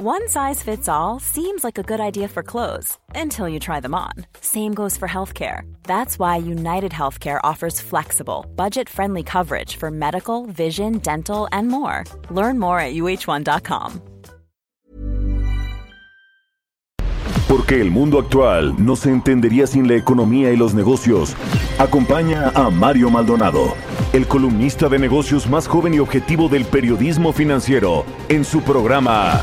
One size fits all seems like a good idea for clothes until you try them on. Same goes for healthcare. That's why United Healthcare offers flexible, budget friendly coverage for medical, vision, dental, and more. Learn more at uh1.com. Porque el mundo actual no se entendería sin la economía y los negocios. Acompaña a Mario Maldonado, el columnista de negocios más joven y objetivo del periodismo financiero, en su programa.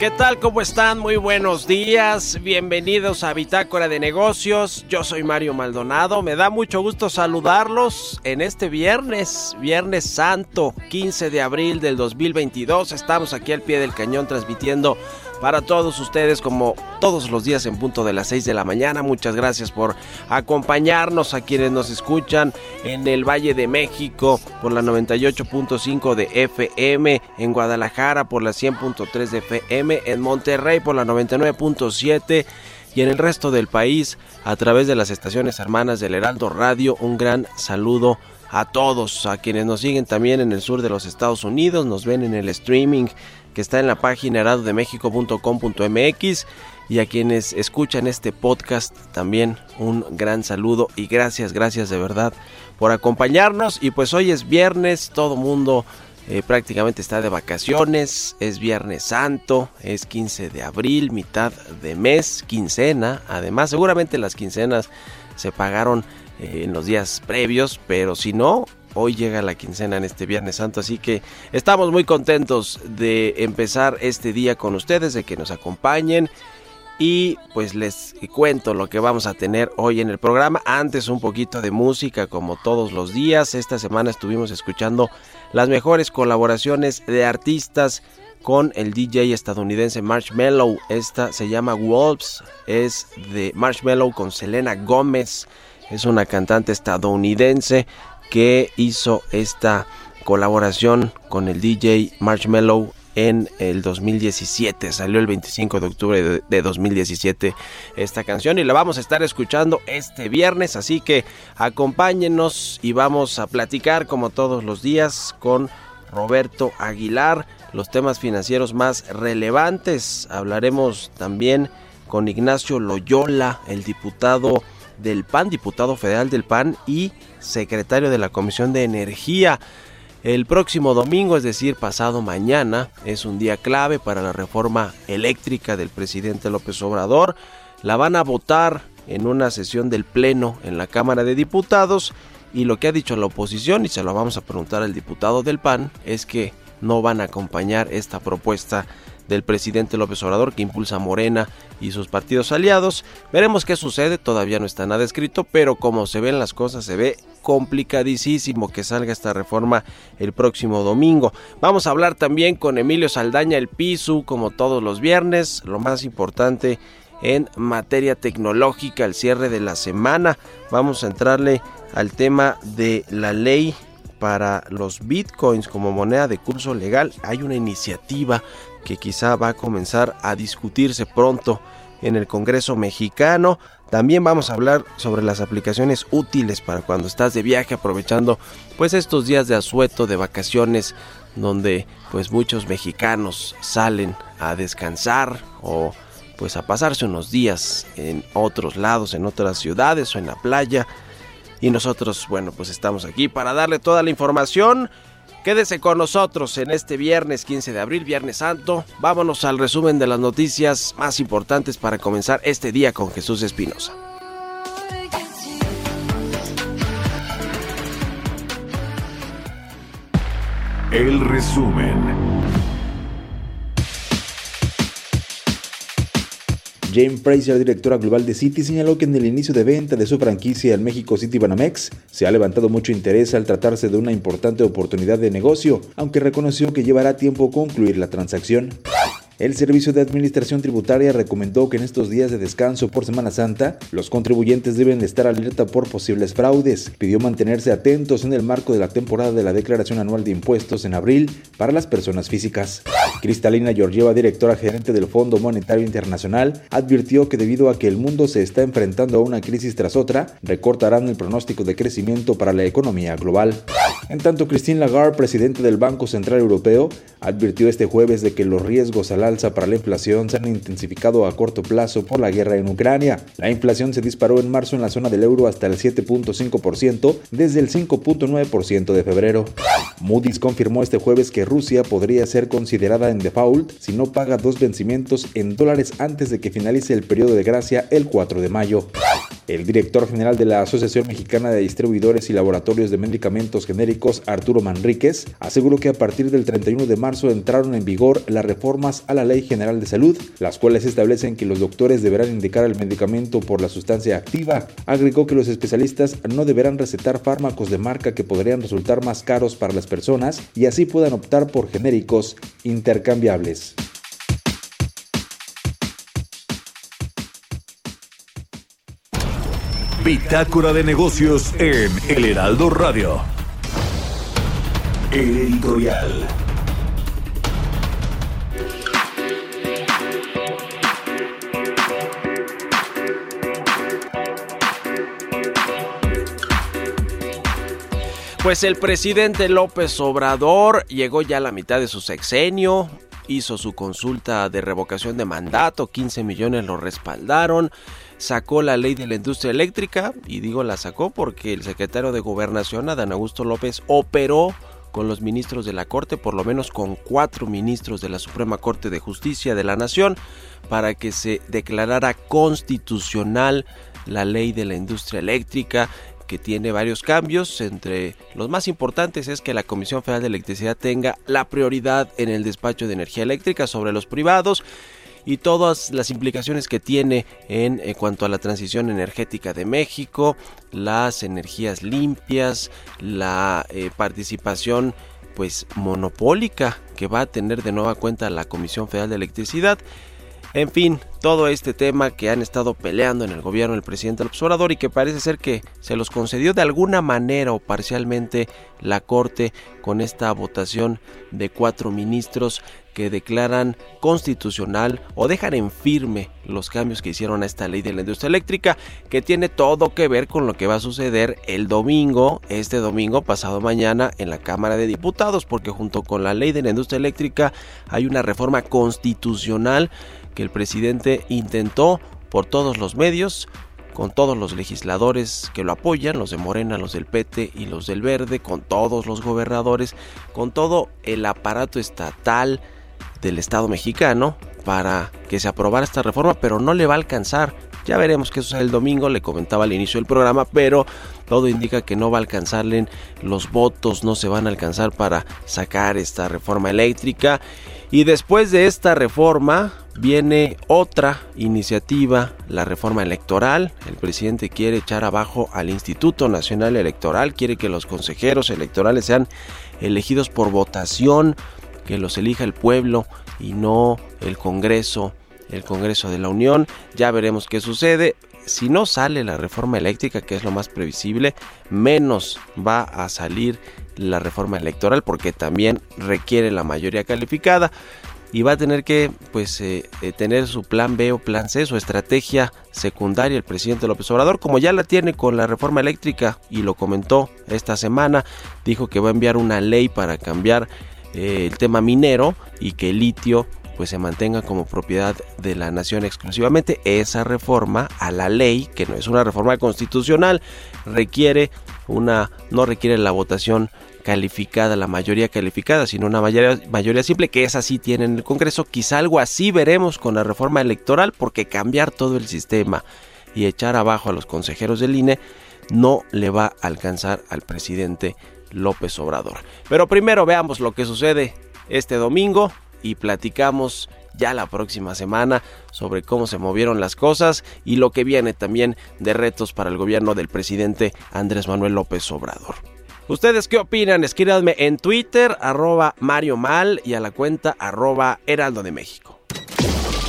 ¿Qué tal? ¿Cómo están? Muy buenos días. Bienvenidos a Bitácora de Negocios. Yo soy Mario Maldonado. Me da mucho gusto saludarlos en este viernes, Viernes Santo, 15 de abril del 2022. Estamos aquí al pie del cañón transmitiendo para todos ustedes como todos los días en punto de las 6 de la mañana. Muchas gracias por acompañarnos a quienes nos escuchan en el Valle de México por la 98.5 de FM, en Guadalajara por la 100.3 de FM, en Monterrey por la 99.7 y en el resto del país a través de las estaciones hermanas del Heraldo Radio. Un gran saludo a todos, a quienes nos siguen también en el sur de los Estados Unidos, nos ven en el streaming que está en la página heraldodemexico.com.mx y a quienes escuchan este podcast también un gran saludo y gracias, gracias de verdad por acompañarnos. Y pues hoy es viernes, todo mundo eh, prácticamente está de vacaciones, es viernes santo, es 15 de abril, mitad de mes, quincena, además seguramente las quincenas se pagaron eh, en los días previos, pero si no, hoy llega la quincena en este Viernes Santo, así que estamos muy contentos de empezar este día con ustedes, de que nos acompañen. Y pues les cuento lo que vamos a tener hoy en el programa. Antes un poquito de música como todos los días. Esta semana estuvimos escuchando las mejores colaboraciones de artistas con el DJ estadounidense Marshmello. Esta se llama Wolves. Es de Marshmello con Selena Gómez. Es una cantante estadounidense que hizo esta colaboración con el DJ Marshmello en el 2017. Salió el 25 de octubre de 2017 esta canción y la vamos a estar escuchando este viernes. Así que acompáñenos y vamos a platicar como todos los días con Roberto Aguilar los temas financieros más relevantes. Hablaremos también con Ignacio Loyola, el diputado del PAN, diputado federal del PAN y secretario de la Comisión de Energía. El próximo domingo, es decir, pasado mañana, es un día clave para la reforma eléctrica del presidente López Obrador. La van a votar en una sesión del Pleno en la Cámara de Diputados y lo que ha dicho la oposición, y se lo vamos a preguntar al diputado del PAN, es que no van a acompañar esta propuesta del presidente López Obrador que impulsa Morena y sus partidos aliados. Veremos qué sucede, todavía no está nada escrito, pero como se ven las cosas, se ve complicadísimo que salga esta reforma el próximo domingo. Vamos a hablar también con Emilio Saldaña, el PISU, como todos los viernes, lo más importante en materia tecnológica, el cierre de la semana. Vamos a entrarle al tema de la ley para los bitcoins como moneda de curso legal. Hay una iniciativa que quizá va a comenzar a discutirse pronto en el Congreso mexicano. También vamos a hablar sobre las aplicaciones útiles para cuando estás de viaje aprovechando pues estos días de asueto, de vacaciones, donde pues muchos mexicanos salen a descansar o pues a pasarse unos días en otros lados, en otras ciudades o en la playa. Y nosotros, bueno, pues estamos aquí para darle toda la información Quédese con nosotros en este viernes 15 de abril, Viernes Santo. Vámonos al resumen de las noticias más importantes para comenzar este día con Jesús Espinosa. El resumen. Jane Fraser, directora global de City, señaló que en el inicio de venta de su franquicia en México City Banamex se ha levantado mucho interés al tratarse de una importante oportunidad de negocio, aunque reconoció que llevará tiempo concluir la transacción. El Servicio de Administración Tributaria recomendó que en estos días de descanso por Semana Santa, los contribuyentes deben estar alerta por posibles fraudes. Pidió mantenerse atentos en el marco de la temporada de la Declaración Anual de Impuestos en abril para las personas físicas. Cristalina Georgieva, directora gerente del Fondo Monetario Internacional, advirtió que debido a que el mundo se está enfrentando a una crisis tras otra, recortarán el pronóstico de crecimiento para la economía global. En tanto, Christine Lagarde, presidente del Banco Central Europeo, advirtió este jueves de que los riesgos a la alza para la inflación se han intensificado a corto plazo por la guerra en Ucrania. La inflación se disparó en marzo en la zona del euro hasta el 7.5% desde el 5.9% de febrero. Moody's confirmó este jueves que Rusia podría ser considerada en default si no paga dos vencimientos en dólares antes de que finalice el periodo de gracia el 4 de mayo. El director general de la Asociación Mexicana de Distribuidores y Laboratorios de Medicamentos Genéricos, Arturo Manríquez, aseguró que a partir del 31 de marzo entraron en vigor las reformas a la Ley General de Salud, las cuales establecen que los doctores deberán indicar el medicamento por la sustancia activa. Agregó que los especialistas no deberán recetar fármacos de marca que podrían resultar más caros para las personas y así puedan optar por genéricos intercambiables. Bitácora de negocios en El Heraldo Radio. El editorial. Pues el presidente López Obrador llegó ya a la mitad de su sexenio, hizo su consulta de revocación de mandato, 15 millones lo respaldaron, sacó la ley de la industria eléctrica, y digo la sacó porque el secretario de Gobernación, Adán Augusto López, operó con los ministros de la Corte, por lo menos con cuatro ministros de la Suprema Corte de Justicia de la Nación, para que se declarara constitucional la ley de la industria eléctrica que tiene varios cambios. Entre los más importantes es que la Comisión Federal de Electricidad tenga la prioridad en el despacho de energía eléctrica sobre los privados y todas las implicaciones que tiene en, cuanto a la transición energética de México, las energías limpias, la eh, participación pues monopólica que va a tener de nueva cuenta la Comisión Federal de Electricidad en fin, todo este tema que han estado peleando en el gobierno el presidente López Obrador y que parece ser que se los concedió de alguna manera o parcialmente la Corte con esta votación de cuatro ministros que declaran constitucional o dejan en firme los cambios que hicieron a esta ley de la industria eléctrica que tiene todo que ver con lo que va a suceder el domingo, este domingo pasado mañana en la Cámara de Diputados porque junto con la ley de la industria eléctrica hay una reforma constitucional el presidente intentó por todos los medios, con todos los legisladores que lo apoyan, los de Morena, los del PT y los del Verde, con todos los gobernadores, con todo el aparato estatal del Estado mexicano para que se aprobara esta reforma, pero no le va a alcanzar. Ya veremos qué sucede el domingo, le comentaba al inicio del programa, pero todo indica que no va a alcanzarle los votos, no se van a alcanzar para sacar esta reforma eléctrica. Y después de esta reforma, viene otra iniciativa, la reforma electoral. El presidente quiere echar abajo al Instituto Nacional Electoral, quiere que los consejeros electorales sean elegidos por votación, que los elija el pueblo y no el Congreso, el Congreso de la Unión. Ya veremos qué sucede. Si no sale la reforma eléctrica, que es lo más previsible, menos va a salir la reforma electoral porque también requiere la mayoría calificada y va a tener que pues eh, eh, tener su plan B o plan C, su estrategia secundaria el presidente López Obrador, como ya la tiene con la reforma eléctrica y lo comentó esta semana, dijo que va a enviar una ley para cambiar eh, el tema minero y que el litio pues se mantenga como propiedad de la nación exclusivamente. Esa reforma a la ley, que no es una reforma constitucional, requiere una no requiere la votación calificada, la mayoría calificada, sino una mayoría, mayoría simple, que es así tiene en el Congreso. Quizá algo así veremos con la reforma electoral, porque cambiar todo el sistema y echar abajo a los consejeros del INE no le va a alcanzar al presidente López Obrador. Pero primero veamos lo que sucede este domingo y platicamos ya la próxima semana sobre cómo se movieron las cosas y lo que viene también de retos para el gobierno del presidente Andrés Manuel López Obrador. ¿Ustedes qué opinan? Escríbanme en Twitter, arroba Mario Mal y a la cuenta arroba Heraldo de México.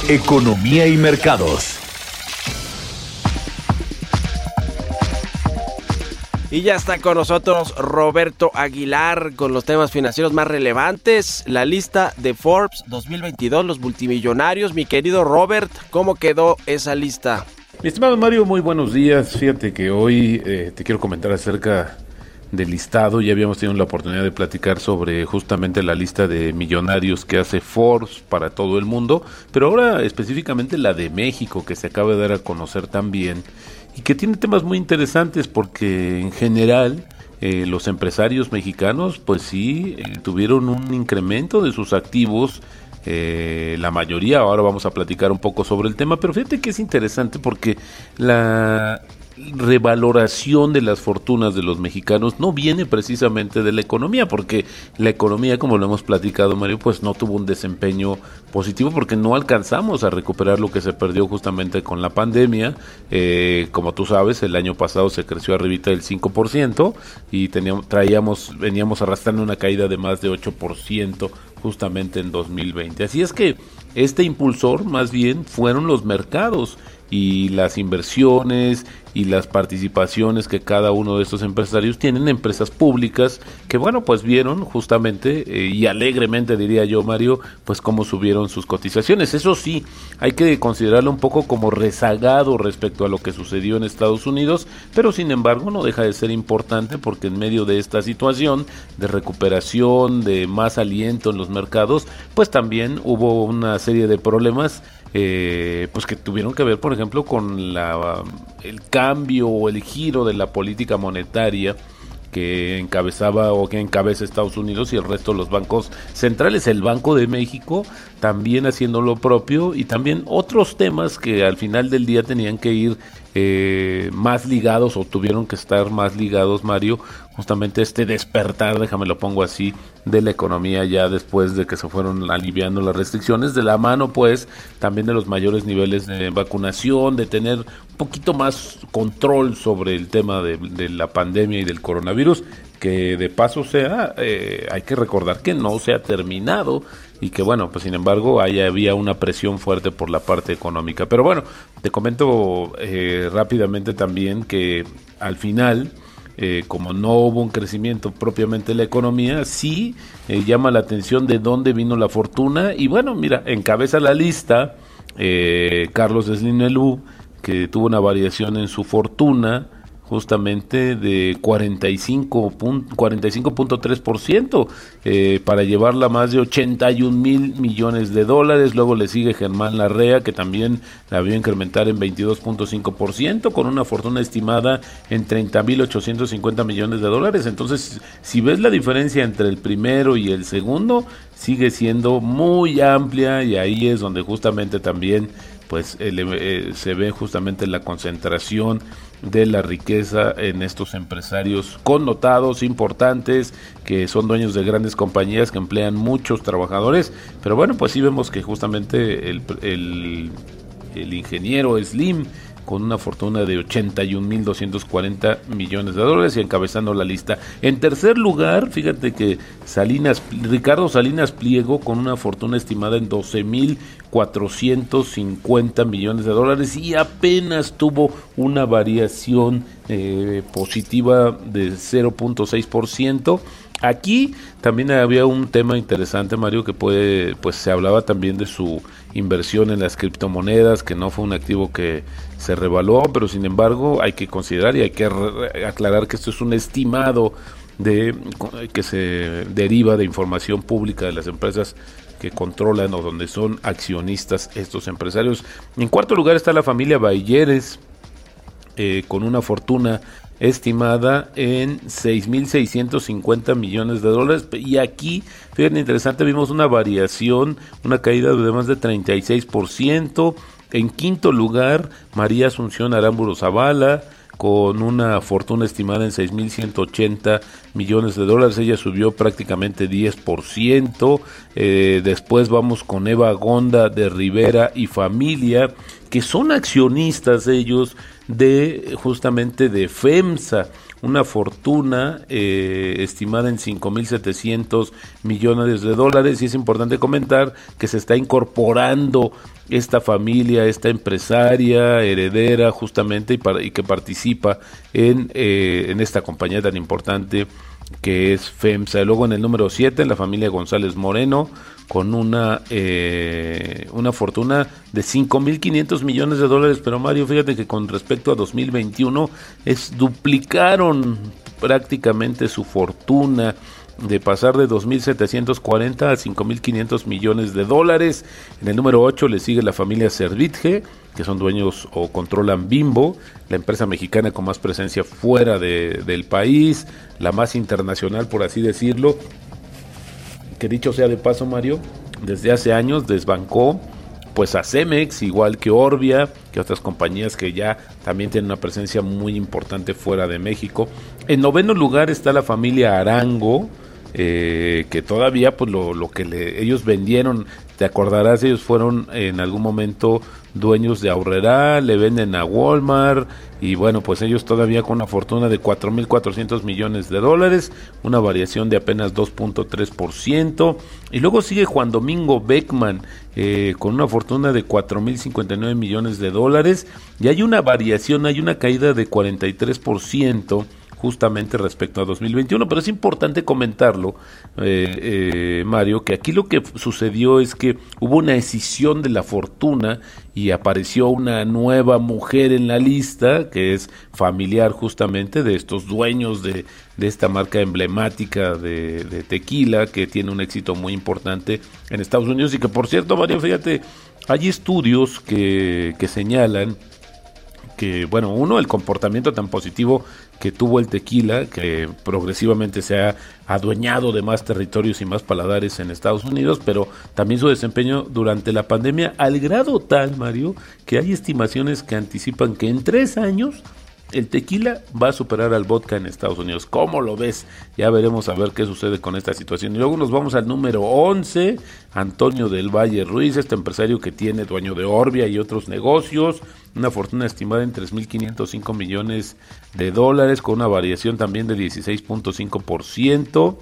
Economía y mercados. Y ya está con nosotros Roberto Aguilar con los temas financieros más relevantes, la lista de Forbes 2022, los multimillonarios. Mi querido Robert, ¿cómo quedó esa lista? Mi estimado Mario, muy buenos días. Fíjate que hoy eh, te quiero comentar acerca del listado. Ya habíamos tenido la oportunidad de platicar sobre justamente la lista de millonarios que hace Forbes para todo el mundo, pero ahora específicamente la de México que se acaba de dar a conocer también y que tiene temas muy interesantes porque en general eh, los empresarios mexicanos pues sí eh, tuvieron un incremento de sus activos eh, la mayoría. Ahora vamos a platicar un poco sobre el tema pero fíjate que es interesante porque la revaloración de las fortunas de los mexicanos no viene precisamente de la economía, porque la economía, como lo hemos platicado, Mario, pues no tuvo un desempeño positivo porque no alcanzamos a recuperar lo que se perdió justamente con la pandemia. Eh, como tú sabes, el año pasado se creció arribita del 5% y teníamos, traíamos, veníamos arrastrando una caída de más de 8% justamente en 2020. Así es que este impulsor más bien fueron los mercados y las inversiones y las participaciones que cada uno de estos empresarios tienen en empresas públicas que bueno pues vieron justamente eh, y alegremente diría yo Mario pues cómo subieron sus cotizaciones. Eso sí hay que considerarlo un poco como rezagado respecto a lo que sucedió en Estados Unidos pero sin embargo no deja de ser importante porque en medio de esta situación de recuperación de más aliento en los mercados pues también hubo una serie de problemas eh, pues que tuvieron que ver, por ejemplo, con la, el cambio o el giro de la política monetaria que encabezaba o que encabeza Estados Unidos y el resto de los bancos centrales, el Banco de México también haciendo lo propio y también otros temas que al final del día tenían que ir eh, más ligados o tuvieron que estar más ligados, Mario, justamente este despertar, déjame lo pongo así, de la economía ya después de que se fueron aliviando las restricciones, de la mano pues también de los mayores niveles de vacunación, de tener un poquito más control sobre el tema de, de la pandemia y del coronavirus, que de paso sea, eh, hay que recordar que no se ha terminado y que bueno, pues sin embargo ahí había una presión fuerte por la parte económica. Pero bueno, te comento eh, rápidamente también que al final, eh, como no hubo un crecimiento propiamente de la economía, sí llama la atención de dónde vino la fortuna y bueno, mira, encabeza la lista Carlos Slim que tuvo una variación en su fortuna, justamente de 45.3% eh, para llevarla más de 81 mil millones de dólares. Luego le sigue Germán Larrea, que también la vio incrementar en 22.5%, con una fortuna estimada en 30 mil 850 millones de dólares. Entonces, si ves la diferencia entre el primero y el segundo, sigue siendo muy amplia y ahí es donde justamente también pues eh, se ve justamente la concentración de la riqueza en estos empresarios connotados, importantes, que son dueños de grandes compañías que emplean muchos trabajadores. Pero bueno, pues sí vemos que justamente el, el, el ingeniero Slim con una fortuna de 81.240 millones de dólares y encabezando la lista. En tercer lugar, fíjate que Salinas, Ricardo Salinas Pliego con una fortuna estimada en 12.450 millones de dólares y apenas tuvo una variación eh, positiva de 0.6%. Aquí también había un tema interesante, Mario, que puede, pues se hablaba también de su inversión en las criptomonedas, que no fue un activo que se revaluó, pero sin embargo hay que considerar y hay que aclarar que esto es un estimado de que se deriva de información pública de las empresas que controlan o donde son accionistas estos empresarios. En cuarto lugar está la familia Bayeres, eh, con una fortuna estimada en 6.650 millones de dólares. Y aquí, fíjense, interesante, vimos una variación, una caída de más de 36%. En quinto lugar, María Asunción Aramburu Zavala con una fortuna estimada en 6.180 millones de dólares. Ella subió prácticamente 10%. Eh, después vamos con Eva Gonda de Rivera y familia, que son accionistas ellos de justamente de FEMSA una fortuna eh, estimada en 5.700 millones de dólares y es importante comentar que se está incorporando esta familia, esta empresaria heredera justamente y, que participa en, eh, en esta compañía tan importante que es FEMSA. Luego en el número 7, la familia González Moreno, con una, eh, una fortuna de 5.500 millones de dólares. Pero Mario, fíjate que con respecto a 2021 es duplicaron prácticamente su fortuna de pasar de 2.740 a 5.500 millones de dólares. En el número 8 le sigue la familia Servitje, que son dueños o controlan Bimbo, la empresa mexicana con más presencia fuera de, del país, la más internacional, por así decirlo. Que dicho sea de paso, Mario, desde hace años desbancó pues a Cemex, igual que Orbia, que otras compañías que ya también tienen una presencia muy importante fuera de México. En noveno lugar está la familia Arango, eh, que todavía pues lo, que ellos vendieron, te acordarás, ellos fueron en algún momento dueños de Aurrera, le venden a Walmart y bueno, pues ellos todavía con una fortuna de 4.400 millones de dólares, una variación de apenas 2.3%. Y luego sigue Juan Domingo Beckman eh, con una fortuna de 4.059 millones de dólares y hay una variación, hay una caída de 43% justamente respecto a 2021. Pero es importante comentarlo, eh, eh, Mario, que aquí lo que sucedió es que hubo una escisión de la fortuna y apareció una nueva mujer en la lista, que es familiar justamente de estos dueños de, de esta marca emblemática de, de, tequila, que tiene un éxito muy importante en Estados Unidos y que por cierto, Mario, fíjate, hay estudios que, que señalan que, bueno, uno, el comportamiento tan positivo que tuvo el tequila, que progresivamente se ha adueñado de más territorios y más paladares en Estados Unidos, pero también su desempeño durante la pandemia, al grado tal, Mario, que hay estimaciones que anticipan que en tres años el tequila va a superar al vodka en Estados Unidos. ¿Cómo lo ves? Ya veremos a ver qué sucede con esta situación. Y luego nos vamos al número 11, Antonio del Valle Ruiz, este empresario que tiene dueño de Orbia y otros negocios, una fortuna estimada en 3.505 millones de dólares, con una variación también de 16.5%.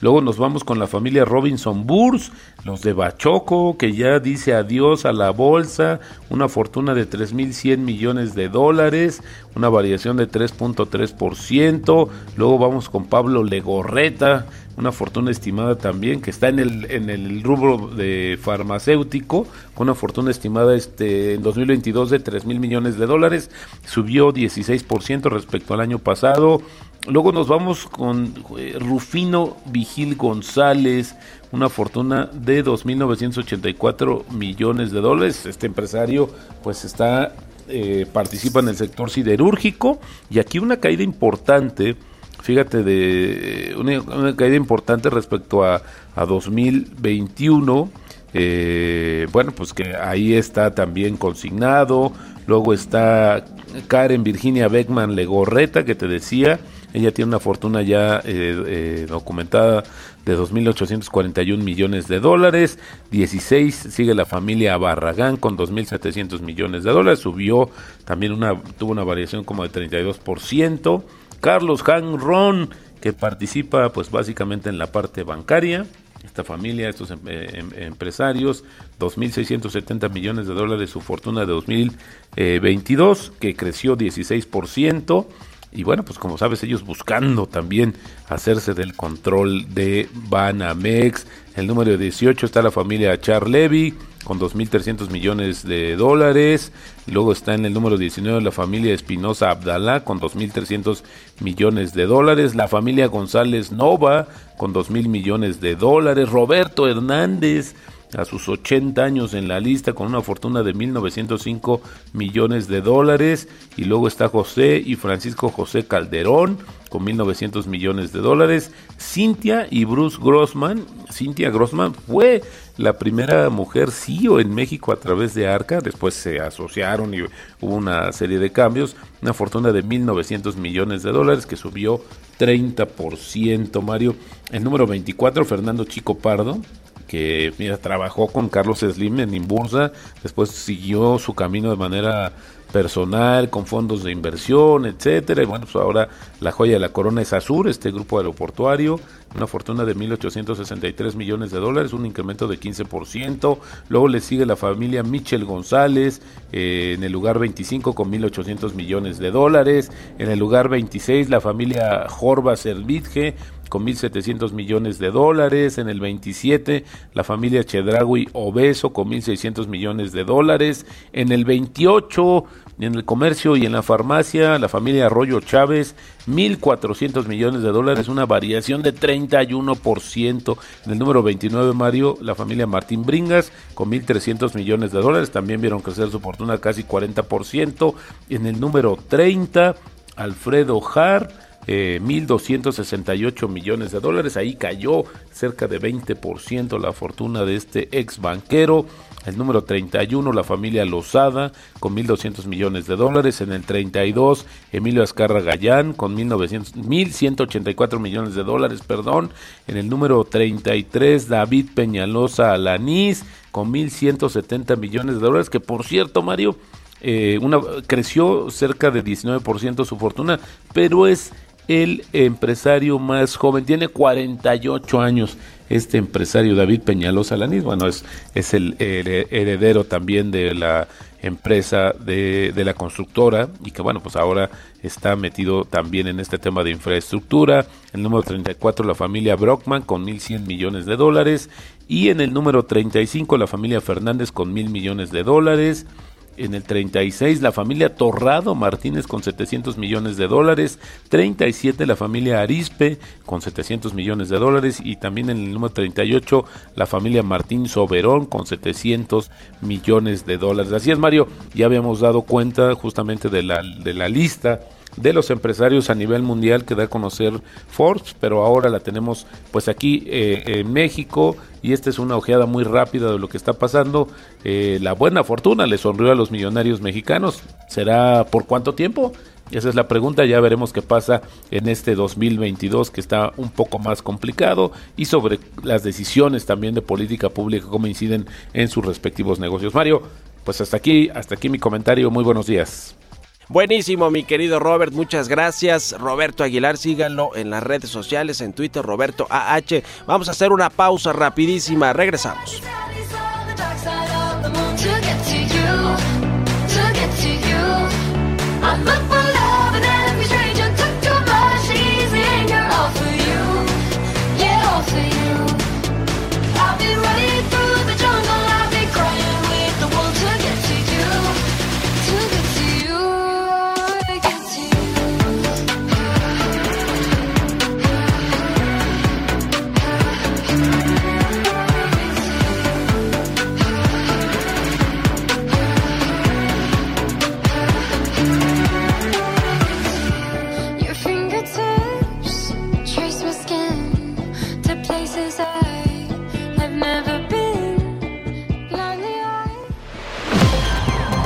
Luego nos vamos con la familia Robinson Burs, los de Bachoco, que ya dice adiós a la bolsa, una fortuna de 3.100 millones de dólares, una variación de 3.3%. Luego vamos con Pablo Legorreta, una fortuna estimada también que está en el, en el rubro de farmacéutico, con una fortuna estimada este, en 2022 de 3 mil millones de dólares, subió 16% respecto al año pasado. Luego nos vamos con eh, Rufino Vigil González, una fortuna de 2.984 millones de dólares. Este empresario pues está, eh, participa en el sector siderúrgico y aquí una caída importante, fíjate, de una, caída importante respecto a, a 2021. Eh, bueno, pues que ahí está también consignado. Luego está Karen Virginia Beckman Legorreta, que te decía, ella tiene una fortuna ya eh, eh, documentada de 2.841 millones de dólares. 16 sigue la familia Barragán con 2.700 millones de dólares. Subió también una, tuvo una variación como de 32%. Carlos Han Ron, que participa pues básicamente en la parte bancaria. Esta familia, estos em, eh, em, empresarios, 2.670 millones de dólares su fortuna de 2022, que creció 16%. Y bueno, pues como sabes, ellos buscando también hacerse del control de Banamex. El número 18 está la familia Charlevi con 2.300 millones de dólares. Luego está en el número 19 la familia Espinosa Abdalá con 2.300 millones de dólares. La familia González Nova con 2.000 millones de dólares. Roberto Hernández a sus 80 años en la lista con una fortuna de 1.905 millones de dólares. Y luego está José y Francisco José Calderón con 1.900 millones de dólares. Cintia y Bruce Grossman. Cintia Grossman fue la primera mujer CEO en México a través de Arca. Después se asociaron y hubo una serie de cambios. Una fortuna de 1.900 millones de dólares que subió 30%, Mario. El número 24, Fernando Chico Pardo, que mira, trabajó con Carlos Slim en Imbursa, después siguió su camino de manera personal, con fondos de inversión, etcétera. Y bueno, pues ahora la joya de la corona es Azur, este grupo aeroportuario, una fortuna de 1.863 millones de dólares, un incremento de 15%. Luego le sigue la familia Michel González eh, en el lugar 25 con 1.800 millones de dólares. En el lugar 26 la familia Jorba Servitje con 1.700 millones de dólares. En el 27, la familia Chedragui Obeso con 1.600 millones de dólares. En el 28, en el comercio y en la farmacia, la familia Arroyo Chávez, 1.400 millones de dólares, una variación de 31%. En el número 29, Mario, la familia Martín Bringas, con 1.300 millones de dólares, también vieron crecer su fortuna casi 40%. En el número 30, Alfredo Har, eh, 1.268 millones de dólares. Ahí cayó cerca de 20% la fortuna de este ex banquero. El número 31, la familia Lozada, con 1.200 millones de dólares. En el 32, Emilio Azcarra Gallán, con 1.184 millones de dólares, perdón. En el número 33, David Peñalosa Alanís, con 1.170 millones de dólares, que por cierto, Mario, eh, una, creció cerca de 19% su fortuna, pero es el empresario más joven, tiene 48 años este empresario David Peñalosa Lanís, bueno, es, es el heredero también de la empresa de, de, la constructora y que bueno, pues ahora está metido también en este tema de infraestructura. El número 34, la familia Brockman con 1.100 millones de dólares y en el número 35, la familia Fernández con mil millones de dólares. En el 36, la familia Torrado Martínez con 700 millones de dólares. 37, la familia Arispe con 700 millones de dólares. Y también en el número 38, la familia Martín Soberón con 700 millones de dólares. Así es, Mario. Ya habíamos dado cuenta justamente de la, de la lista de los empresarios a nivel mundial que da a conocer Forbes, pero ahora la tenemos pues aquí eh, en México y esta es una ojeada muy rápida de lo que está pasando. Eh, la buena fortuna le sonrió a los millonarios mexicanos. ¿Será por cuánto tiempo? Esa es la pregunta, ya veremos qué pasa en este 2022 que está un poco más complicado y sobre las decisiones también de política pública cómo inciden en sus respectivos negocios. Mario, pues hasta aquí, hasta aquí mi comentario. Muy buenos días. Buenísimo, mi querido Robert, muchas gracias. Roberto Aguilar, síganlo en las redes sociales, en Twitter, Roberto AH. Vamos a hacer una pausa rapidísima, regresamos.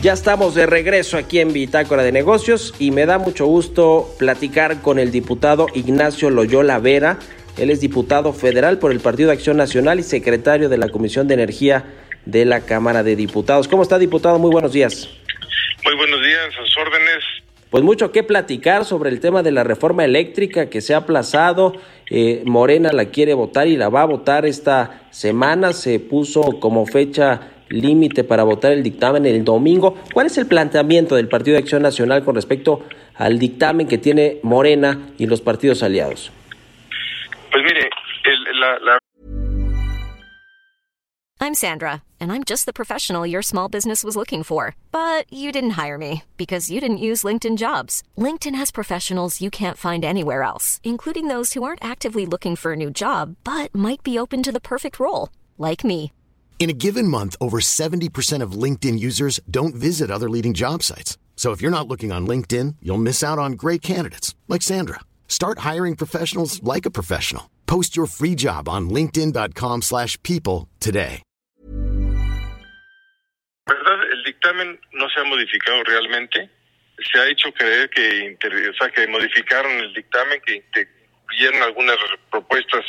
Ya estamos de regreso aquí en Bitácora de Negocios y me da mucho gusto platicar con el diputado Ignacio Loyola Vera. Él es diputado federal por el Partido de Acción Nacional y secretario de la Comisión de Energía de la Cámara de Diputados. ¿Cómo está, diputado? Muy buenos días. Muy buenos días, a sus órdenes. pues mucho que platicar sobre el tema de la reforma eléctrica que se ha aplazado. Eh, Morena la quiere votar y la va a votar esta semana. Se puso como fecha límite para votar el dictamen el domingo. ¿Cuál es el planteamiento del Partido de Acción Nacional con respecto al dictamen que tiene Morena y los partidos aliados? Pues mire, el, la, la... I'm Sandra, and I'm just the professional your small business was looking for. But you didn't hire me because you didn't use LinkedIn jobs. LinkedIn has professionals you can't find anywhere else, including those who aren't actively looking for a new job, but might be open to the perfect role, like me. In a given month, over 70% of LinkedIn users don't visit other leading job sites. So if you're not looking on LinkedIn, you'll miss out on great candidates like Sandra. Start hiring professionals like a professional. Post your free job on linkedin.com/people today. ¿Verdad? El dictamen no se ha modificado realmente. Se ha hecho creer que, o sea, que modificaron el dictamen, que incluyeron algunas propuestas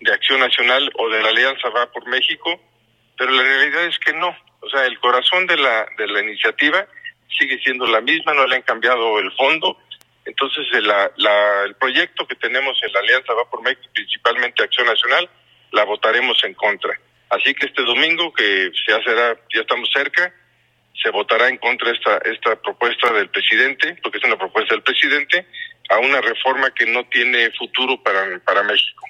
de Acción Nacional o de la Alianza Va por México pero la realidad es que no. O sea, el corazón de la, de la iniciativa sigue siendo la misma, no le han cambiado el fondo. Entonces, la, la, el proyecto que tenemos en la Alianza Va por México, principalmente Acción Nacional, la votaremos en contra. Así que este domingo, que se hacerá, ya estamos cerca, se votará en contra esta, esta propuesta del presidente, porque es una propuesta del presidente, a una reforma que no tiene futuro para, para México.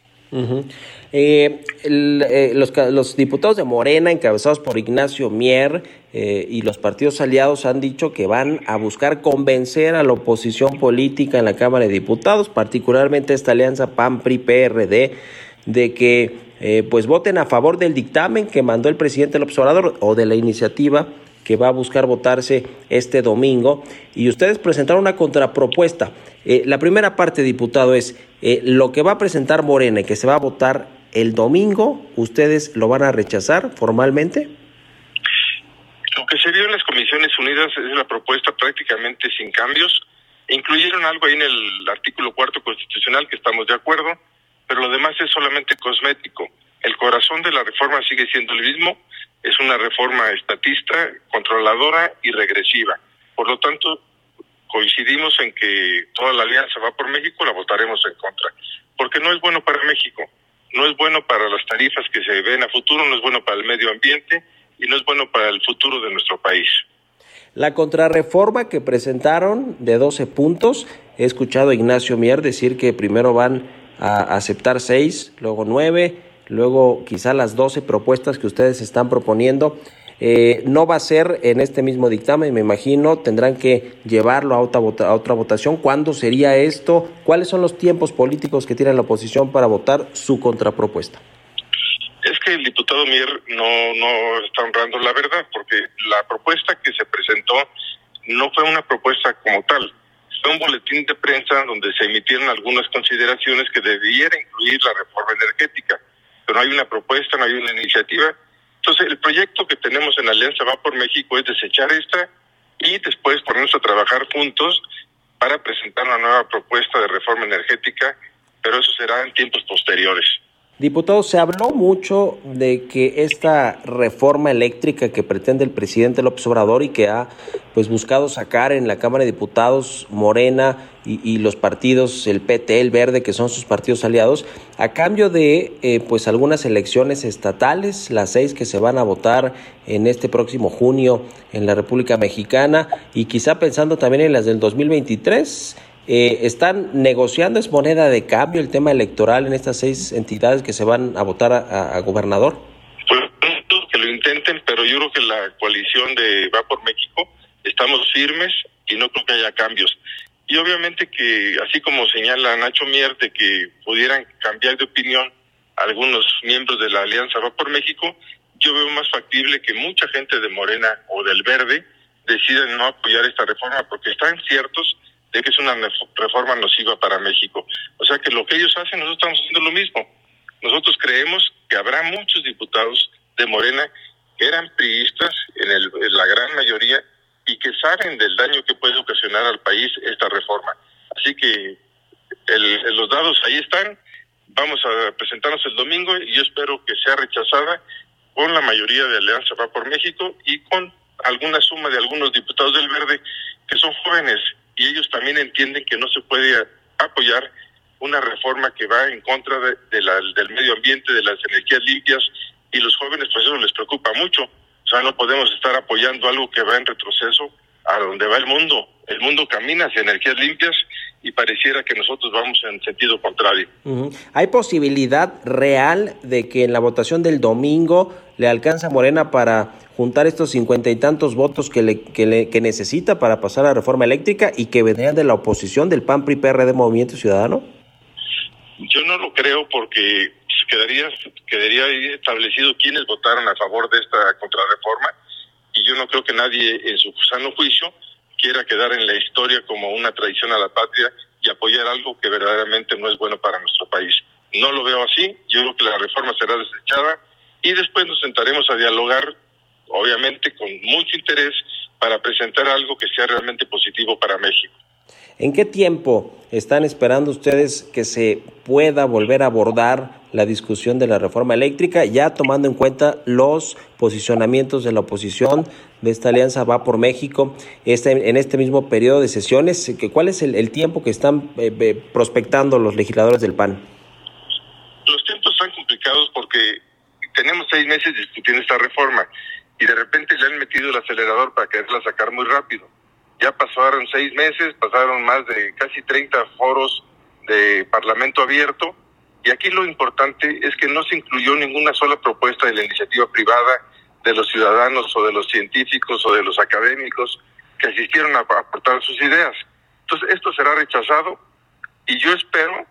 Eh, eh, los, los, diputados de Morena, encabezados por Ignacio Mier eh, y los partidos aliados, han dicho que van a buscar convencer a la oposición política en la Cámara de Diputados, particularmente esta alianza PAN-PRI-PRD, de que pues voten a favor del dictamen que mandó el presidente López Obrador o de la iniciativa que va a buscar votarse este domingo. Y ustedes presentaron una contrapropuesta. la primera parte, diputado, es eh, lo que va a presentar Morena y que se va a votar el domingo, ¿ustedes lo van a rechazar formalmente? Lo que se dio en las Comisiones Unidas es la propuesta prácticamente sin cambios. Incluyeron algo ahí en el artículo cuarto constitucional que estamos de acuerdo, pero lo demás es solamente cosmético. El corazón de la reforma sigue siendo el mismo, es una reforma estatista, controladora y regresiva. Por lo tanto, coincidimos en que toda la alianza va por México, la votaremos en contra, porque no es bueno para México, no es bueno para las tarifas que se ven a futuro, no es bueno para el medio ambiente y no es bueno para el futuro de nuestro país. La contrarreforma que presentaron de 12 puntos, he escuchado a Ignacio Mier decir que primero van a aceptar 6, luego 9, luego quizá las 12 propuestas que ustedes están proponiendo. Eh, no va a ser en este mismo dictamen, me imagino, tendrán que llevarlo a otra, votación. ¿Cuándo sería esto? ¿Cuáles son los tiempos políticos que tiene la oposición para votar su contrapropuesta? Es que el diputado Mier no, no está honrando la verdad, porque la propuesta que se presentó no fue una propuesta como tal. Fue un boletín de prensa donde se emitieron algunas consideraciones que debiera incluir la reforma energética, no hay una propuesta, no hay una iniciativa entonces, el proyecto que tenemos en Alianza Va por México es desechar esta y después ponernos a trabajar juntos para presentar una nueva propuesta de reforma energética, pero eso será en tiempos posteriores. Diputado, se habló mucho de que esta reforma eléctrica que pretende el presidente López Obrador y que ha pues buscado sacar en la Cámara de Diputados Morena y, los partidos, el PT, el Verde, que son sus partidos aliados, a cambio de eh, pues algunas elecciones estatales, las seis que se van a votar en este próximo junio en la República Mexicana y quizá pensando también en las del 2023 eh, ¿Están negociando, es moneda de cambio el tema electoral en estas seis entidades que se van a votar a, gobernador? Pues que lo intenten, pero yo creo que la coalición de Va por México estamos firmes y no creo que haya cambios. Y obviamente que, así como señala Nacho Mier, de que pudieran cambiar de opinión algunos miembros de la Alianza Va por México, yo veo más factible que mucha gente de Morena o del Verde decida no apoyar esta reforma porque están ciertos de que es una reforma nociva para México. O sea que lo que ellos hacen, nosotros estamos haciendo lo mismo. Nosotros creemos que habrá muchos diputados de Morena que eran priistas, en, el, la gran mayoría, y que saben del daño que puede ocasionar al país esta reforma. Así que el, los dados ahí están. Vamos a presentarnos el domingo y yo espero que sea rechazada con la mayoría de Alianza Va por México y con alguna suma de algunos diputados del Verde que son jóvenes y ellos también entienden que no se puede apoyar una reforma que va en contra de, la, del medio ambiente, de las energías limpias, y los jóvenes pues eso les preocupa mucho. O sea, no podemos estar apoyando algo que va en retroceso a donde va el mundo. El mundo camina hacia energías limpias y pareciera que nosotros vamos en sentido contrario. ¿Hay posibilidad real de que en la votación del domingo le alcanza Morena para juntar estos cincuenta y tantos votos que, le, que, le, que necesita para pasar la reforma eléctrica y que vendrían de la oposición del PAN PRI PRD Movimiento Ciudadano? Yo no lo creo porque quedaría quedaría establecido quiénes votaron a favor de esta contrarreforma y yo no creo que nadie en su sano juicio quiera quedar en la historia como una traición a la patria y apoyar algo que verdaderamente no es bueno para nuestro país. No lo veo así, yo creo que la reforma será desechada y después nos sentaremos a dialogar, obviamente con mucho interés, para presentar algo que sea realmente positivo para México. ¿En qué tiempo están esperando ustedes que se pueda volver a abordar la discusión de la reforma eléctrica, ya tomando en cuenta los posicionamientos de la oposición de esta alianza Va por México este, en este mismo periodo de sesiones? ¿Cuál es el, tiempo que están eh, eh, prospectando los legisladores del PAN? Los tiempos están complicados porque tenemos seis meses discutiendo esta reforma y de repente le han metido el acelerador para quererla sacar muy rápido. Ya pasaron seis meses, pasaron más de casi 30 foros de Parlamento abierto y aquí lo importante es que no se incluyó ninguna sola propuesta de la iniciativa privada, de los ciudadanos o de los científicos o de los académicos que asistieron a aportar sus ideas. Entonces, esto será rechazado y yo espero,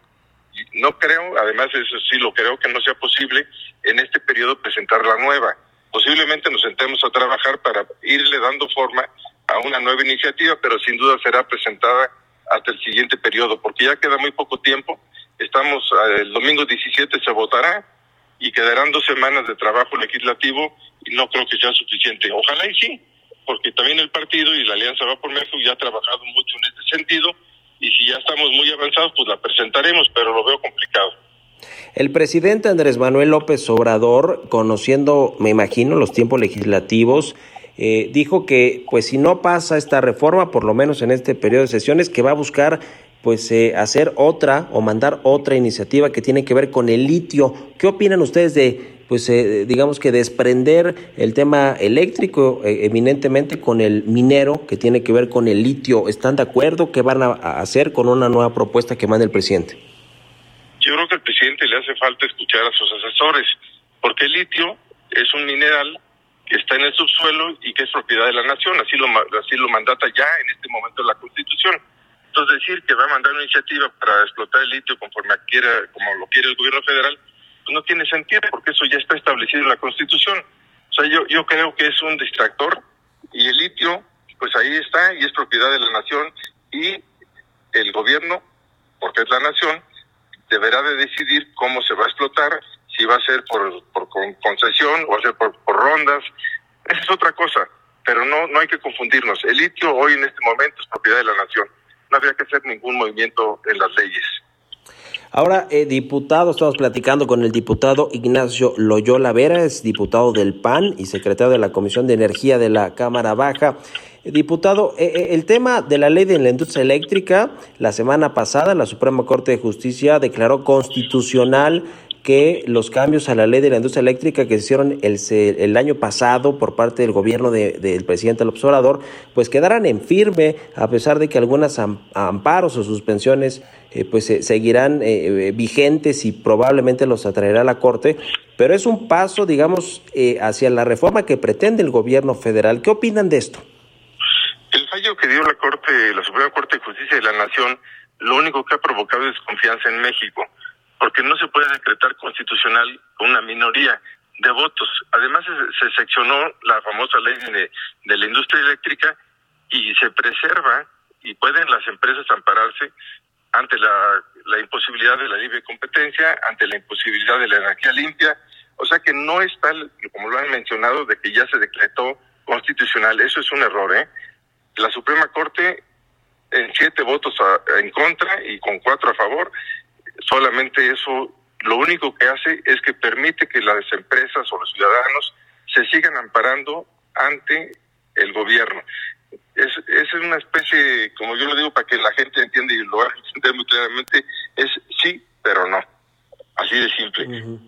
no creo, además eso sí lo creo, que no sea posible en este periodo presentar la nueva. Posiblemente nos sentemos a trabajar para irle dando forma a una nueva iniciativa, pero sin duda será presentada hasta el siguiente periodo, porque ya queda muy poco tiempo Estamos, eh, el domingo 17 se votará y quedarán dos semanas de trabajo legislativo y no creo que sea suficiente. Ojalá y sí, porque también el partido y la Alianza Va por México ya ha trabajado mucho en este sentido y si ya estamos muy avanzados, pues la presentaremos, pero lo veo complicado. El presidente Andrés Manuel López Obrador, conociendo, me imagino, los tiempos legislativos, eh, dijo que, pues si no pasa esta reforma, por lo menos en este periodo de sesiones, que va a buscar pues eh, hacer otra o mandar otra iniciativa que tiene que ver con el litio. ¿Qué opinan ustedes de, pues eh, digamos que desprender el tema eléctrico eh, eminentemente con el minero que tiene que ver con el litio? ¿Están de acuerdo? ¿Qué van a, hacer con una nueva propuesta que manda el presidente? Yo creo que al presidente le hace falta escuchar a sus asesores, porque el litio es un mineral que está en el subsuelo y que es propiedad de la nación, así lo, así lo mandata ya en este momento la Constitución entonces decir que va a mandar una iniciativa para explotar el litio conforme quiera, como lo quiere el gobierno federal, pues no tiene sentido porque eso ya está establecido en la Constitución. O sea, yo, yo creo que es un distractor y el litio, pues ahí está y es propiedad de la nación y el gobierno, porque es la nación, deberá de decidir cómo se va a explotar, si va a ser por, por concesión o va a ser por, por rondas. Esa es otra cosa, pero no, no hay que confundirnos. El litio hoy en este momento es propiedad de la nación no había que hacer ningún movimiento en las leyes. Ahora, eh, diputado, estamos platicando con el diputado Ignacio Loyola Vera, es diputado del PAN y secretario de la Comisión de Energía de la Cámara Baja. Eh, diputado, eh, el tema de la ley de la industria eléctrica, la semana pasada la Suprema Corte de Justicia declaró constitucional que los cambios a la ley de la industria eléctrica que se hicieron el, el año pasado por parte del gobierno del presidente López Obrador, pues quedaran en firme, a pesar de que algunas amparos o suspensiones eh, pues seguirán eh, eh, vigentes y probablemente los atraerá la Corte, pero es un paso, digamos, hacia la reforma que pretende el gobierno federal. ¿Qué opinan de esto? El fallo que dio la Corte, la Suprema Corte de Justicia de la Nación, lo único que ha provocado es desconfianza en México porque no se puede decretar constitucional con una minoría de votos. Además, se, seccionó la famosa ley de, de, la industria eléctrica y se preserva y pueden las empresas ampararse ante la, la imposibilidad de la libre competencia, ante la imposibilidad de la energía limpia. O sea que no es tal, como lo han mencionado, de que ya se decretó constitucional. Eso es un error. ¿eh? La Suprema Corte, en siete votos en contra y con cuatro a favor, solamente eso lo único que hace es que permite que las empresas o los ciudadanos se sigan amparando ante el gobierno. es, es una especie, como yo lo digo para que la gente entienda y lo va a entender muy claramente, es sí, pero no. Así de simple.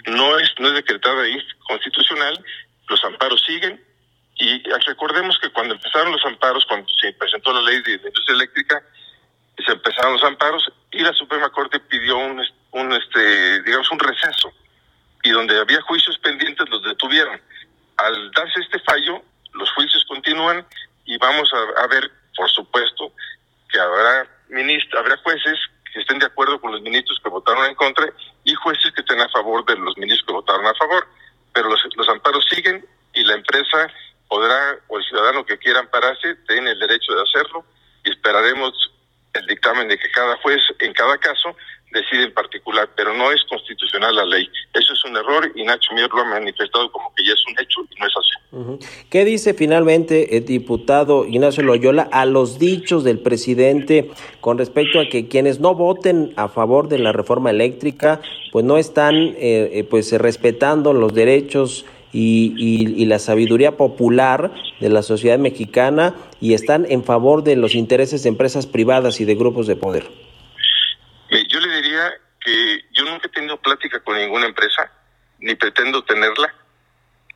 No es no es decretada ahí constitucional, los amparos siguen y recordemos que cuando empezaron los amparos, cuando se presentó la ley de, industria eléctrica, se empezaron los amparos y la Suprema Corte pidió un, un este digamos un receso y donde había juicios pendientes los detuvieron. Al darse este fallo, los juicios continúan y vamos a, a ver, por supuesto, que habrá ministros, habrá jueces que estén de acuerdo con los ministros que votaron en contra y jueces que estén a favor de los ministros que votaron a favor. Pero los, los amparos siguen y la empresa podrá, o el ciudadano que quiera ampararse, tiene el derecho de hacerlo y esperaremos el dictamen de que cada juez, en cada caso, decide en particular, pero no es constitucional la ley. Eso es un error y Nacho Mier lo ha manifestado como que ya es un hecho y no es así. ¿Qué dice finalmente el diputado Ignacio Loyola a los dichos del presidente con respecto a que quienes no voten a favor de la reforma eléctrica pues no están eh, eh, pues respetando los derechos y, y, la sabiduría popular de la sociedad mexicana y están en favor de los intereses de empresas privadas y de grupos de poder? Yo le diría que yo nunca he tenido plática con ninguna empresa, ni pretendo tenerla.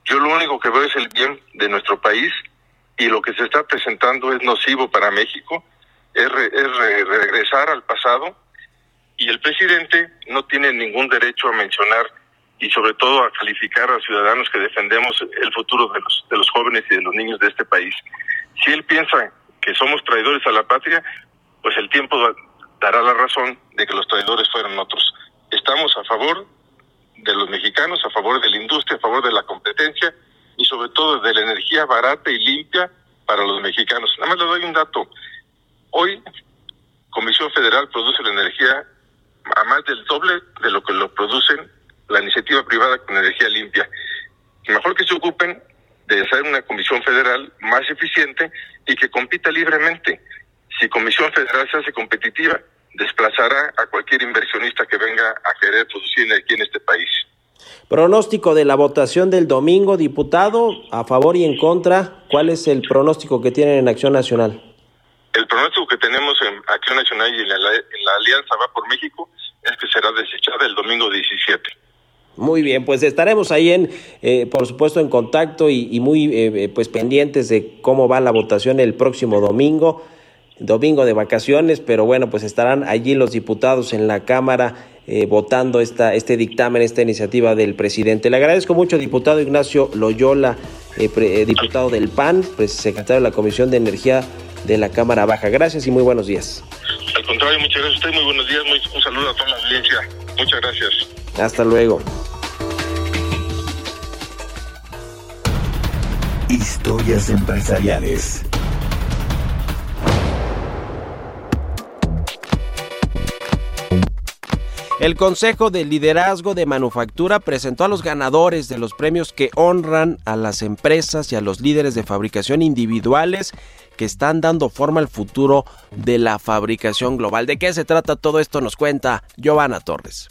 Yo lo único que veo es el bien de nuestro país y lo que se está presentando es nocivo para México, es, es regresar al pasado y el presidente no tiene ningún derecho a mencionar y sobre todo a calificar a ciudadanos que defendemos el futuro de los, de los jóvenes y de los niños de este país. Si él piensa que somos traidores a la patria, pues el tiempo dará la razón de que los traidores fueron otros. Estamos a favor de los mexicanos, a favor de la industria, a favor de la competencia y sobre todo de la energía barata y limpia para los mexicanos. Nada más le doy un dato. Hoy, Comisión Federal produce la energía a más del doble de lo que lo producen la iniciativa privada con energía limpia. Mejor que se ocupen de hacer una comisión federal más eficiente y que compita libremente. Si Comisión Federal se hace competitiva, desplazará a cualquier inversionista que venga a querer producir aquí en este país. Pronóstico de la votación del domingo, diputado, a favor y en contra, ¿cuál es el pronóstico que tienen en Acción Nacional? El pronóstico que tenemos en Acción Nacional y en la, en la Alianza Va por México es que será desechada el domingo 17. Muy bien, pues estaremos ahí en, eh, por supuesto, en contacto y, muy eh, pues pendientes de cómo va la votación el próximo domingo domingo de vacaciones, pero bueno, pues estarán allí los diputados en la Cámara eh, votando esta, este dictamen, esta iniciativa del presidente. Le agradezco mucho, diputado Ignacio Loyola, eh, eh, diputado del PAN, pues, secretario de la Comisión de Energía de la Cámara Baja. Gracias y muy buenos días. Al contrario, muchas gracias a usted, muy buenos días, un saludo a toda la audiencia. Muchas gracias. Hasta luego. Historias empresariales. El Consejo de Liderazgo de Manufactura presentó a los ganadores de los premios que honran a las empresas y a los líderes de fabricación individuales que están dando forma al futuro de la fabricación global. ¿De qué se trata todo esto? Nos cuenta Giovanna Torres.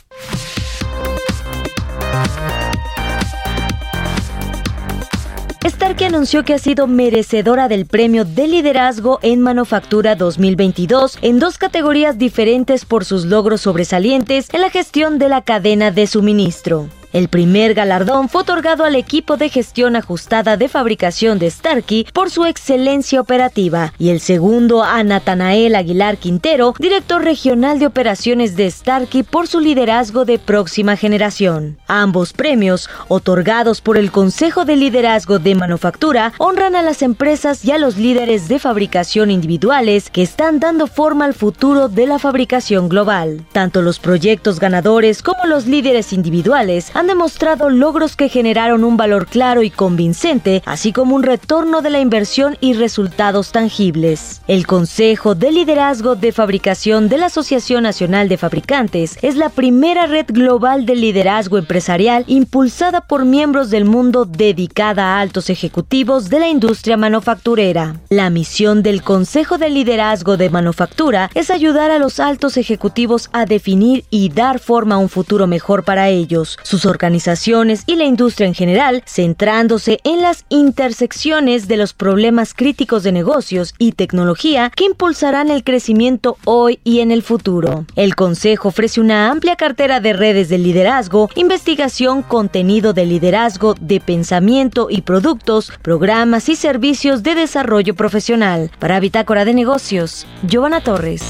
Starkey anunció que ha sido merecedora del premio de liderazgo en manufactura 2022 en dos categorías diferentes por sus logros sobresalientes en la gestión de la cadena de suministro. El primer galardón fue otorgado al equipo de gestión ajustada de fabricación de Starkey por su excelencia operativa y el segundo a Natanael Aguilar Quintero, director regional de operaciones de Starkey por su liderazgo de próxima generación. Ambos premios, otorgados por el Consejo de Liderazgo de Manufactura, honran a las empresas y a los líderes de fabricación individuales que están dando forma al futuro de la fabricación global. Tanto los proyectos ganadores como los líderes individuales han demostrado logros que generaron un valor claro y convincente, así como un retorno de la inversión y resultados tangibles. El Consejo de Liderazgo de Fabricación de la Asociación Nacional de Fabricantes es la primera red global de liderazgo empresarial impulsada por miembros del mundo dedicada a altos ejecutivos de la industria manufacturera. La misión del Consejo de Liderazgo de Manufactura es ayudar a los altos ejecutivos a definir y dar forma a un futuro mejor para ellos. Sus organizaciones y la industria en general, centrándose en las intersecciones de los problemas críticos de negocios y tecnología que impulsarán el crecimiento hoy y en el futuro. El Consejo ofrece una amplia cartera de redes de liderazgo, investigación, contenido de liderazgo, de pensamiento y productos, programas y servicios de desarrollo profesional. Para Bitácora de Negocios, Giovanna Torres.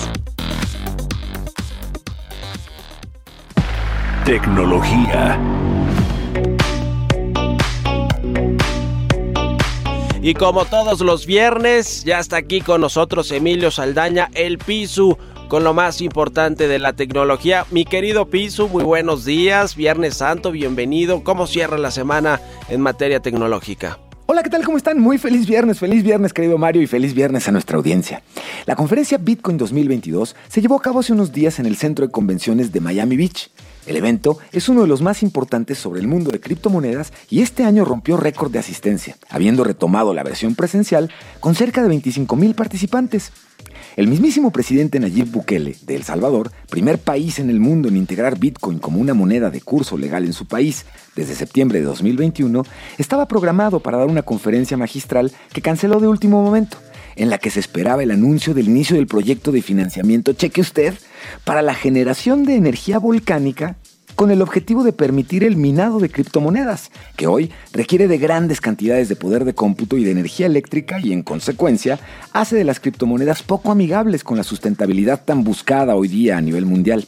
Tecnología. Y como todos los viernes, ya está aquí con nosotros Emilio Saldaña, el Pisu, con lo más importante de la tecnología. Mi querido Pisu, muy buenos días, Viernes Santo, bienvenido. ¿Cómo cierra la semana en materia tecnológica? Hola, ¿qué tal? ¿Cómo están? Muy feliz viernes, feliz viernes querido Mario y feliz viernes a nuestra audiencia. La conferencia Bitcoin 2022 se llevó a cabo hace unos días en el Centro de Convenciones de Miami Beach. El evento es uno de los más importantes sobre el mundo de criptomonedas y este año rompió récord de asistencia, habiendo retomado la versión presencial con cerca de 25 mil participantes. El mismísimo presidente Nayib Bukele de El Salvador, primer país en el mundo en integrar Bitcoin como una moneda de curso legal en su país desde septiembre de 2021, estaba programado para dar una conferencia magistral que canceló de último momento, en la que se esperaba el anuncio del inicio del proyecto de financiamiento, cheque usted, para la generación de energía volcánica con el objetivo de permitir el minado de criptomonedas, que hoy requiere de grandes cantidades de poder de cómputo y de energía eléctrica y en consecuencia hace de las criptomonedas poco amigables con la sustentabilidad tan buscada hoy día a nivel mundial.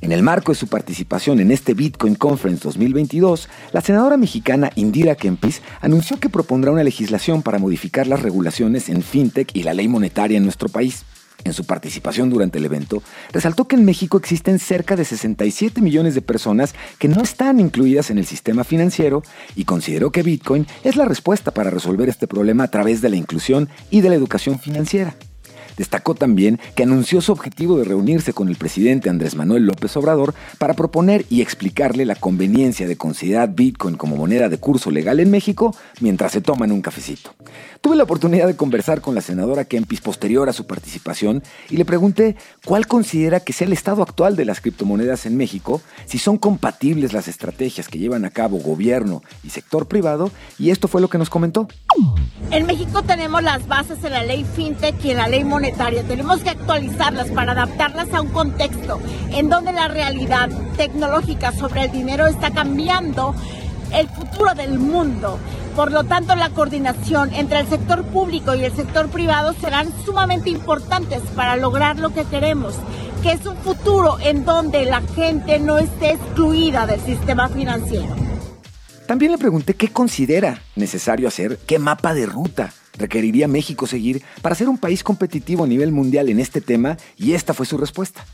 En el marco de su participación en este Bitcoin Conference 2022, la senadora mexicana Indira Kempis anunció que propondrá una legislación para modificar las regulaciones en fintech y la ley monetaria en nuestro país. En su participación durante el evento, resaltó que en México existen cerca de 67 millones de personas que no están incluidas en el sistema financiero y consideró que Bitcoin es la respuesta para resolver este problema a través de la inclusión y de la educación financiera. Destacó también que anunció su objetivo de reunirse con el presidente Andrés Manuel López Obrador para proponer y explicarle la conveniencia de considerar Bitcoin como moneda de curso legal en México mientras se toman un cafecito. Tuve la oportunidad de conversar con la senadora Kempis posterior a su participación y le pregunté cuál considera que sea el estado actual de las criptomonedas en México, si son compatibles las estrategias que llevan a cabo gobierno y sector privado, y esto fue lo que nos comentó. En México tenemos las bases en la ley FinTech y en la ley monetaria tenemos que actualizarlas para adaptarlas a un contexto en donde la realidad tecnológica sobre el dinero está cambiando el futuro del mundo. Por lo tanto, la coordinación entre el sector público y el sector privado serán sumamente importantes para lograr lo que queremos, que es un futuro en donde la gente no esté excluida del sistema financiero. También le pregunté qué considera necesario hacer, qué mapa de ruta requeriría México seguir para ser un país competitivo a nivel mundial en este tema y esta fue su respuesta.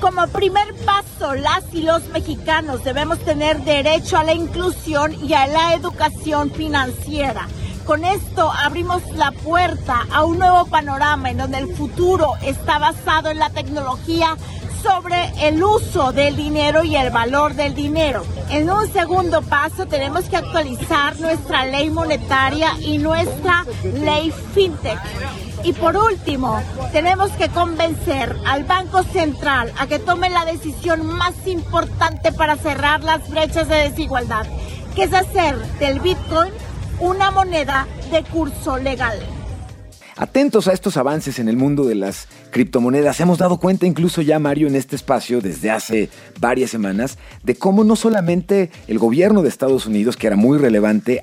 Como primer paso, las y los mexicanos debemos tener derecho a la inclusión y a la educación financiera. Con esto abrimos la puerta a un nuevo panorama en donde el futuro está basado en la tecnología sobre el uso del dinero y el valor del dinero. En un segundo paso tenemos que actualizar nuestra ley monetaria y nuestra ley fintech. Y por último, tenemos que convencer al Banco Central a que tome la decisión más importante para cerrar las brechas de desigualdad, que es hacer del Bitcoin una moneda de curso legal. Atentos a estos avances en el mundo de las criptomonedas, hemos dado cuenta incluso ya, Mario, en este espacio desde hace varias semanas, de cómo no solamente el gobierno de Estados Unidos, que era muy relevante,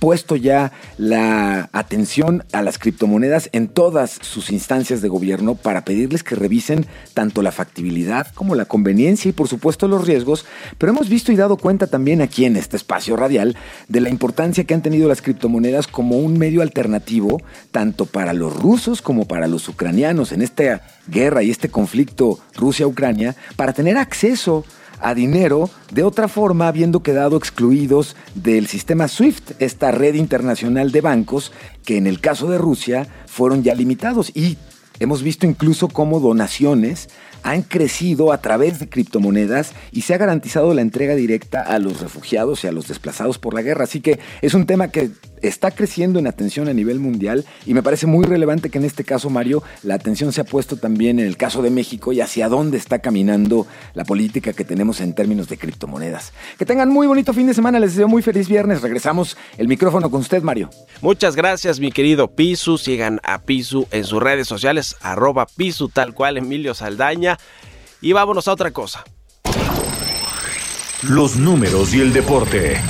puesto ya la atención a las criptomonedas en todas sus instancias de gobierno para pedirles que revisen tanto la factibilidad como la conveniencia y por supuesto los riesgos, pero hemos visto y dado cuenta también aquí en este espacio radial de la importancia que han tenido las criptomonedas como un medio alternativo tanto para los rusos como para los ucranianos en esta guerra y este conflicto Rusia-Ucrania para tener acceso a dinero de otra forma habiendo quedado excluidos del sistema SWIFT, esta red internacional de bancos que en el caso de Rusia fueron ya limitados. Y hemos visto incluso cómo donaciones han crecido a través de criptomonedas y se ha garantizado la entrega directa a los refugiados y a los desplazados por la guerra. Así que es un tema que está creciendo en atención a nivel mundial y me parece muy relevante que en este caso, Mario, la atención se ha puesto también en el caso de México y hacia dónde está caminando la política que tenemos en términos de criptomonedas. Que tengan muy bonito fin de semana, les deseo muy feliz viernes. Regresamos el micrófono con usted, Mario. Muchas gracias, mi querido Pisu. Sigan a Pisu en sus redes sociales, arroba Pisu, tal cual Emilio Saldaña. Y vámonos a otra cosa. Los números y el deporte.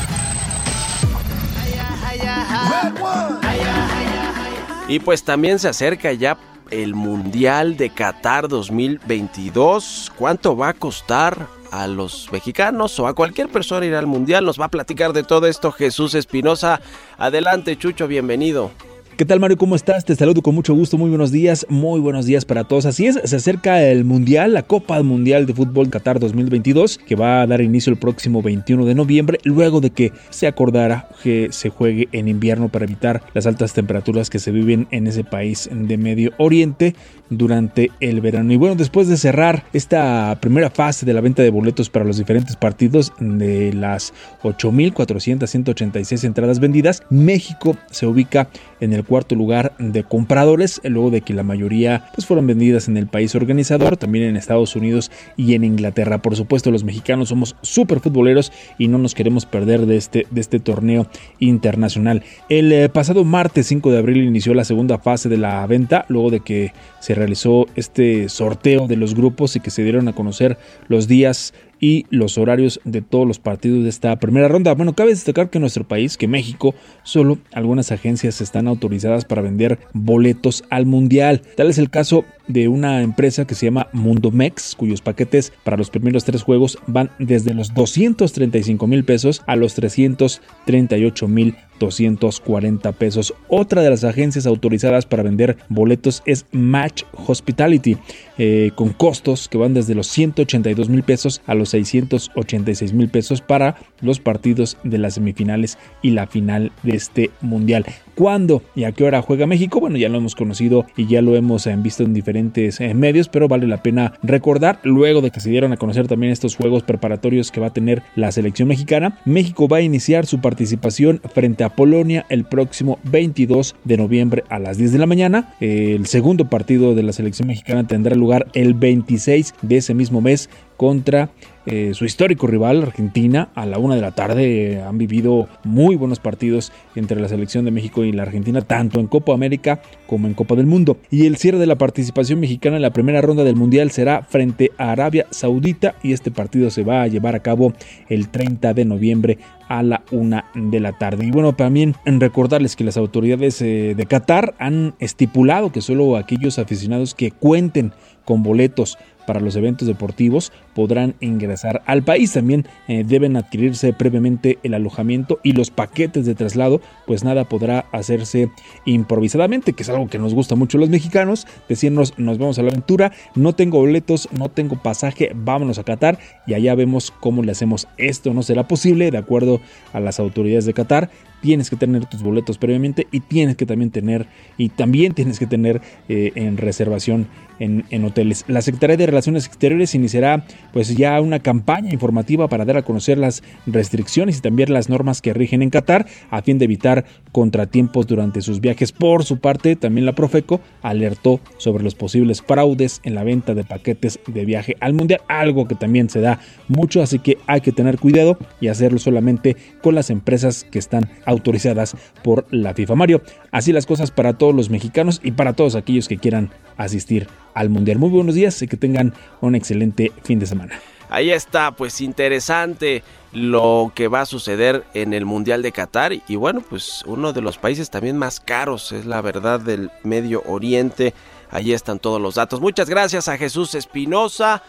Y pues también se acerca ya el Mundial de Qatar 2022. ¿Cuánto va a costar a los mexicanos o a cualquier persona ir al Mundial? Nos va a platicar de todo esto Jesús Espinosa. Adelante, Chucho, bienvenido. ¿Qué tal Mario? ¿Cómo estás? Te saludo con mucho gusto. Muy buenos días. Muy buenos días para todos. Así es, se acerca el Mundial, la Copa Mundial de Fútbol Qatar 2022, que va a dar inicio el próximo 21 de noviembre, luego de que se acordara que se juegue en invierno para evitar las altas temperaturas que se viven en ese país de Medio Oriente durante el verano. Y bueno, después de cerrar esta primera fase de la venta de boletos para los diferentes partidos de las 8.486 entradas vendidas, México se ubica en el cuarto lugar de compradores, luego de que la mayoría pues, fueron vendidas en el país organizador, también en Estados Unidos y en Inglaterra. Por supuesto, los mexicanos somos súper futboleros y no nos queremos perder de este, de este torneo internacional. El eh, pasado martes 5 de abril inició la segunda fase de la venta, luego de que se realizó este sorteo de los grupos y que se dieron a conocer los días y los horarios de todos los partidos de esta primera ronda. Bueno, cabe destacar que en nuestro país, que México, solo algunas agencias están autorizadas para vender boletos al mundial. Tal es el caso de una empresa que se llama Mundomex, cuyos paquetes para los primeros tres juegos van desde los 235 mil pesos a los 338 mil 240 pesos. Otra de las agencias autorizadas para vender boletos es Match Hospitality, eh, con costos que van desde los 182 mil pesos a los 686 mil pesos para los partidos de las semifinales y la final de este mundial. ¿Cuándo y a qué hora juega México? Bueno, ya lo hemos conocido y ya lo hemos eh, visto en diferentes eh, medios, pero vale la pena recordar, luego de que se dieron a conocer también estos juegos preparatorios que va a tener la selección mexicana, México va a iniciar su participación frente a Polonia el próximo 22 de noviembre a las 10 de la mañana. El segundo partido de la selección mexicana tendrá lugar el 26 de ese mismo mes contra eh, su histórico rival Argentina a la una de la tarde. han vivido muy buenos partidos entre la selección de México y la Argentina, tanto en Copa América como en Copa del Mundo. Y el cierre de la participación mexicana en la primera ronda del Mundial será frente a Arabia Saudita y este partido se va a llevar a cabo el 30 de noviembre a la una de la tarde. Y bueno, también recordarles que las autoridades eh, de Qatar han estipulado que solo aquellos aficionados que cuenten con boletos para los eventos deportivos podrán ingresar al país. También eh, deben adquirirse previamente el alojamiento y los paquetes de traslado, pues nada podrá hacerse improvisadamente, que es algo que nos gusta mucho los mexicanos, decirnos nos vamos a la aventura, no tengo boletos, no tengo pasaje, vámonos a Qatar y allá vemos cómo le hacemos esto. No será posible, de acuerdo a las autoridades de Qatar, tienes que tener tus boletos previamente y tienes que también tener y también tienes que tener eh, en reservación en, en, hoteles. La Secretaría de Relaciones Exteriores iniciará pues ya una campaña informativa para dar a conocer las restricciones y también las normas que rigen en Qatar a fin de evitar contratiempos durante sus viajes. Por su parte, también la Profeco alertó sobre los posibles fraudes en la venta de paquetes de viaje al mundial, algo que también se da mucho, así que hay que tener cuidado y hacerlo solamente con las empresas que están autorizadas por la FIFA. Mario, así las cosas para todos los mexicanos y para todos aquellos que quieran asistir al Mundial. Muy buenos días y que tengan un excelente fin de semana. Ahí está, pues interesante lo que va a suceder en el Mundial de Qatar y bueno, pues uno de los países también más caros es la verdad del Medio Oriente. Ahí están todos los datos. Muchas gracias a Jesús Espinosa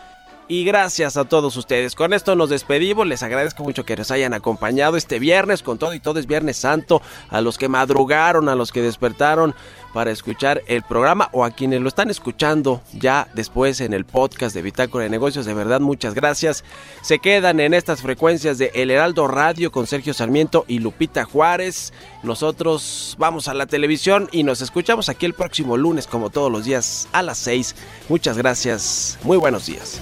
y gracias a todos ustedes. Con esto nos despedimos. Les agradezco mucho que nos hayan acompañado este viernes con todo y todo es Viernes Santo. A los que madrugaron, a los que despertaron para escuchar el programa o a quienes lo están escuchando ya después en el podcast de Bitácora de Negocios. De verdad, muchas gracias. Se quedan en estas frecuencias de El Heraldo Radio con Sergio Sarmiento y Lupita Juárez. Nosotros vamos a la televisión y nos escuchamos aquí el próximo lunes como todos los días a las 6. Muchas gracias. Muy buenos días.